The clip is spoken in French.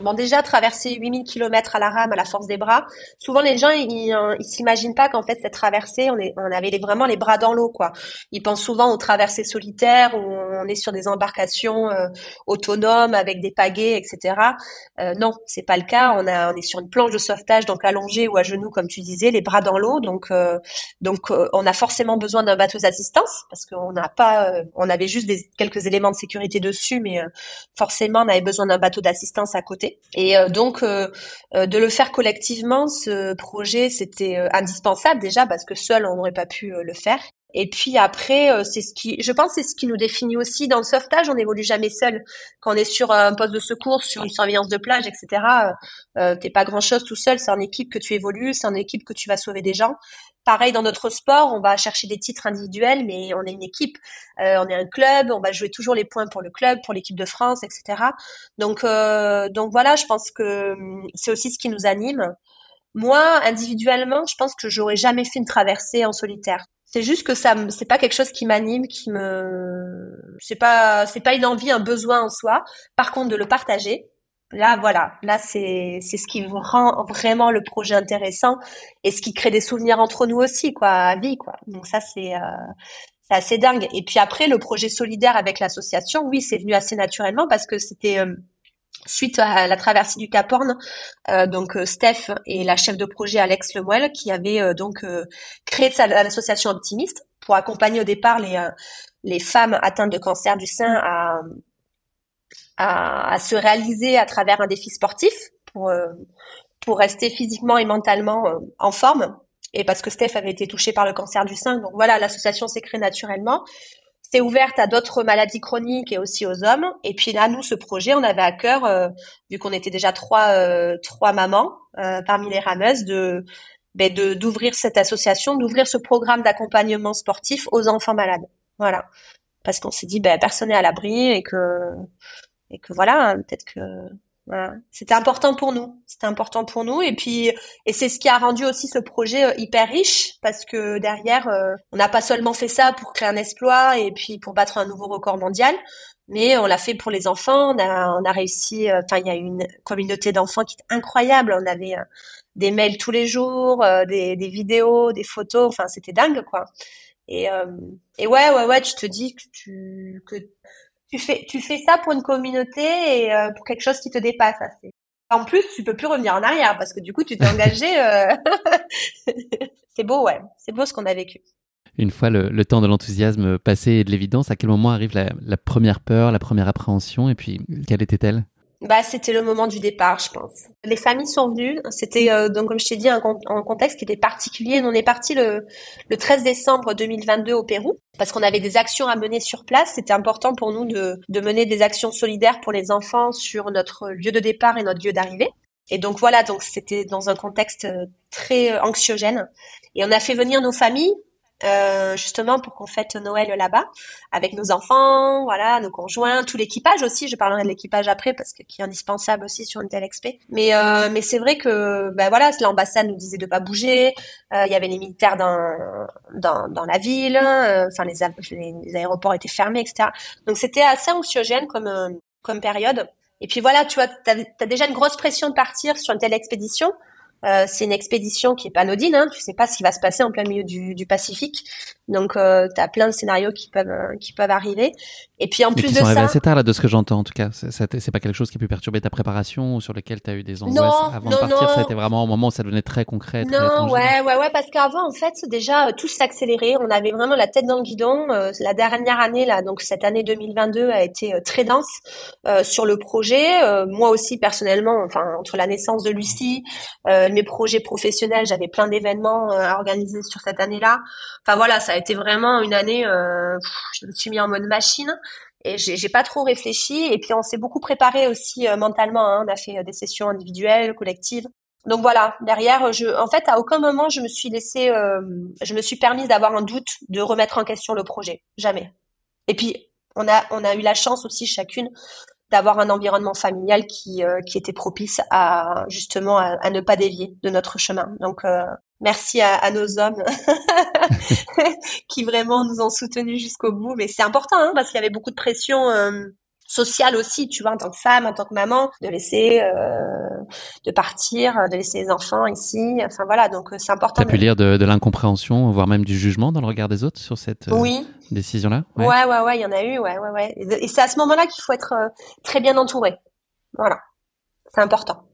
Bon, déjà, traverser 8000 km à la rame à la force des bras, souvent les gens, ils, ils s'imaginent pas qu'en fait, cette traversée, on, est, on avait vraiment les bras dans l'eau, quoi. Ils pensent souvent aux traversées solitaires où on est sur des embarcations euh, autonomes avec des pagaies, etc. Euh, non, c'est pas le cas. On, a, on est sur une planche de sauvetage, donc allongée ou à genoux, comme tu disais, les bras dans l'eau. Donc, euh, donc euh, on a forcément besoin d'un bateau d'assistance parce qu'on n'a pas, euh, on avait juste des, quelques éléments de sécurité dessus, mais forcément, on avait besoin d'un bateau d'assistance à côté. Et euh, donc, euh, euh, de le faire collectivement, ce projet, c'était indispensable déjà parce que seul, on n'aurait pas pu le faire. Et puis après, c'est ce qui, je pense, c'est ce qui nous définit aussi dans le sauvetage. On n'évolue jamais seul. Quand on est sur un poste de secours, sur une surveillance de plage, etc. Euh, t'es pas grand chose tout seul. C'est en équipe que tu évolues, c'est en équipe que tu vas sauver des gens. Pareil dans notre sport, on va chercher des titres individuels, mais on est une équipe, euh, on est un club, on va jouer toujours les points pour le club, pour l'équipe de France, etc. Donc, euh, donc voilà, je pense que hum, c'est aussi ce qui nous anime. Moi, individuellement, je pense que j'aurais jamais fait une traversée en solitaire. C'est juste que ça, c'est pas quelque chose qui m'anime, qui me, c'est pas, c'est pas une envie, un besoin en soi. Par contre, de le partager, Là, voilà, là c'est c'est ce qui rend vraiment le projet intéressant et ce qui crée des souvenirs entre nous aussi, quoi, à vie, quoi. Donc ça c'est euh, c'est assez dingue. Et puis après le projet solidaire avec l'association, oui, c'est venu assez naturellement parce que c'était euh, suite à la traversée du Cap Horn, euh, donc Steph et la chef de projet Alex Lemuel qui avaient donc créé l'association Optimiste pour accompagner au départ les les femmes atteintes de cancer du sein à à, à, se réaliser à travers un défi sportif pour euh, pour rester physiquement et mentalement euh, en forme. Et parce que Steph avait été touchée par le cancer du sein donc voilà l'association s'est créée naturellement c'est ouverte à d'autres maladies chroniques et aussi aux hommes. Et puis là nous ce projet on avait à cœur euh, vu qu'on était déjà trois trois mamans parmi les rameuses de ben, de d'ouvrir cette association d'ouvrir ce programme d'accompagnement sportif aux enfants malades. Voilà. Parce qu'on s'est dit ben personne n'est à l'abri et que et que voilà, peut-être que c'était important pour nous. C'était important pour nous et puis et c'est ce qui a rendu aussi ce projet euh, hyper riche parce que derrière euh, on n'a pas seulement fait ça pour créer un exploit et puis pour battre un nouveau record mondial, mais on l'a fait pour les enfants. On a on a réussi. Euh, enfin, il y a une communauté d'enfants qui est incroyable. On avait des mails tous les jours, des, des vidéos, des photos. Enfin, c'était dingue quoi. Et, et ouais, ouais, ouais, tu te dis que tu que tu fais, tu fais ça pour une communauté et euh, pour quelque chose qui te dépasse assez. En plus, tu peux plus revenir en arrière parce que du coup, tu t'es engagé. Euh... c'est beau, ouais. C'est beau ce qu'on a vécu. Une fois le, le temps de l'enthousiasme passé et de l'évidence, à quel moment arrive la, la première peur, la première appréhension et puis quelle était-elle? Bah, c'était le moment du départ, je pense. Les familles sont venues. C'était euh, donc comme je t'ai dit un, contexte qui était particulier. On est parti le, le 13 décembre 2022 au Pérou parce qu'on avait des actions à mener sur place. C'était important pour nous de, de mener des actions solidaires pour les enfants sur notre lieu de départ et notre lieu d'arrivée. Et donc voilà, donc c'était dans un contexte euh, très euh, anxiogène. Et on a fait venir nos familles euh, justement pour qu'on fête Noël là-bas avec nos enfants, voilà, nos conjoints, tout l'équipage aussi. Je parlerai de l'équipage après parce que qui est indispensable aussi sur une telle expé. Mais euh, mais c'est vrai que ben voilà, l'ambassade nous disait de pas bouger. Euh, il y avait les militaires dans dans, dans la ville. Euh, enfin les, les, aéroports étaient fermés, etc. Donc c'était assez anxiogène comme comme période. Et puis voilà, tu vois, t'as as déjà une grosse pression de partir sur une telle expédition. Euh, c'est une expédition qui est pas anodine, hein. tu sais pas ce qui va se passer en plein milieu du Pacifique, donc euh, tu as plein de scénarios qui peuvent euh, qui peuvent arriver. Et puis en plus de ça, assez tard là de ce que j'entends en tout cas. C'est pas quelque chose qui a pu perturber ta préparation ou sur lequel tu as eu des angoisses avant de partir. Non. Ça a été vraiment un moment où ça devenait très concret. non, ouais, ouais, ouais, parce qu'avant en fait déjà tout s'accélérait. On avait vraiment la tête dans le guidon. la dernière année là, donc cette année 2022 a été très dense sur le projet. moi aussi personnellement, enfin entre la naissance de Lucie mes projets professionnels, j'avais plein d'événements euh, à organiser sur cette année-là. Enfin voilà, ça a été vraiment une année. Euh, je me suis mis en mode machine et j'ai pas trop réfléchi. Et puis on s'est beaucoup préparé aussi euh, mentalement. Hein. On a fait des sessions individuelles, collectives. Donc voilà, derrière, je, en fait, à aucun moment je me suis laissé, euh, je me suis permise d'avoir un doute, de remettre en question le projet, jamais. Et puis on a, on a eu la chance aussi chacune d'avoir un environnement familial qui, euh, qui était propice à justement à, ne pas dévier de notre chemin. Donc euh, merci à, à, nos hommes qui vraiment nous ont soutenus jusqu'au bout. Mais c'est important hein, parce qu'il y avait beaucoup de pression sociale aussi, tu vois, en tant que femme, en tant que maman, de laisser, euh, de partir, de laisser les enfants ici. Enfin voilà, donc euh, c'est important. T'as pu lire de, de l'incompréhension, voire même du jugement dans le regard des autres sur cette euh, décision-là? Ouais. ouais, ouais, ouais, il y en a eu, ouais, ouais, ouais. Et c'est à ce moment-là qu'il faut être euh, très bien entouré. Voilà, c'est important.